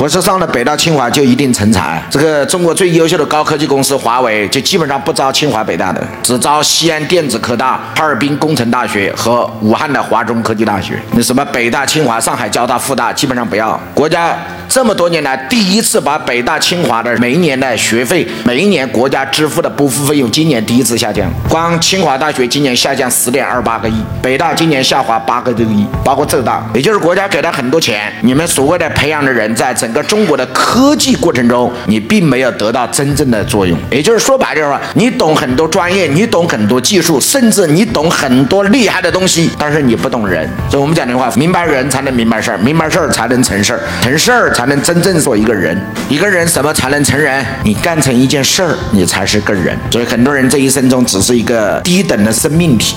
不是上了北大清华就一定成才。这个中国最优秀的高科技公司华为就基本上不招清华北大的，只招西安电子科大、哈尔滨工程大学和武汉的华中科技大学。那什么北大、清华、上海交大、复大基本上不要。国家这么多年来第一次把北大、清华的每一年的学费，每一年国家支付的拨付费用，今年第一次下降。光清华大学今年下降十点二八个亿，北大今年下滑八个多亿，包括浙大，也就是国家给了很多钱，你们所谓的培养的人在整。个中国的科技过程中，你并没有得到真正的作用。也就是说白了说，你懂很多专业，你懂很多技术，甚至你懂很多厉害的东西，但是你不懂人。所以我们讲的话，明白人才能明白事儿，明白事儿才能成事儿，成事儿才能真正做一个人。一个人什么才能成人？你干成一件事儿，你才是个人。所以很多人这一生中只是一个低等的生命体。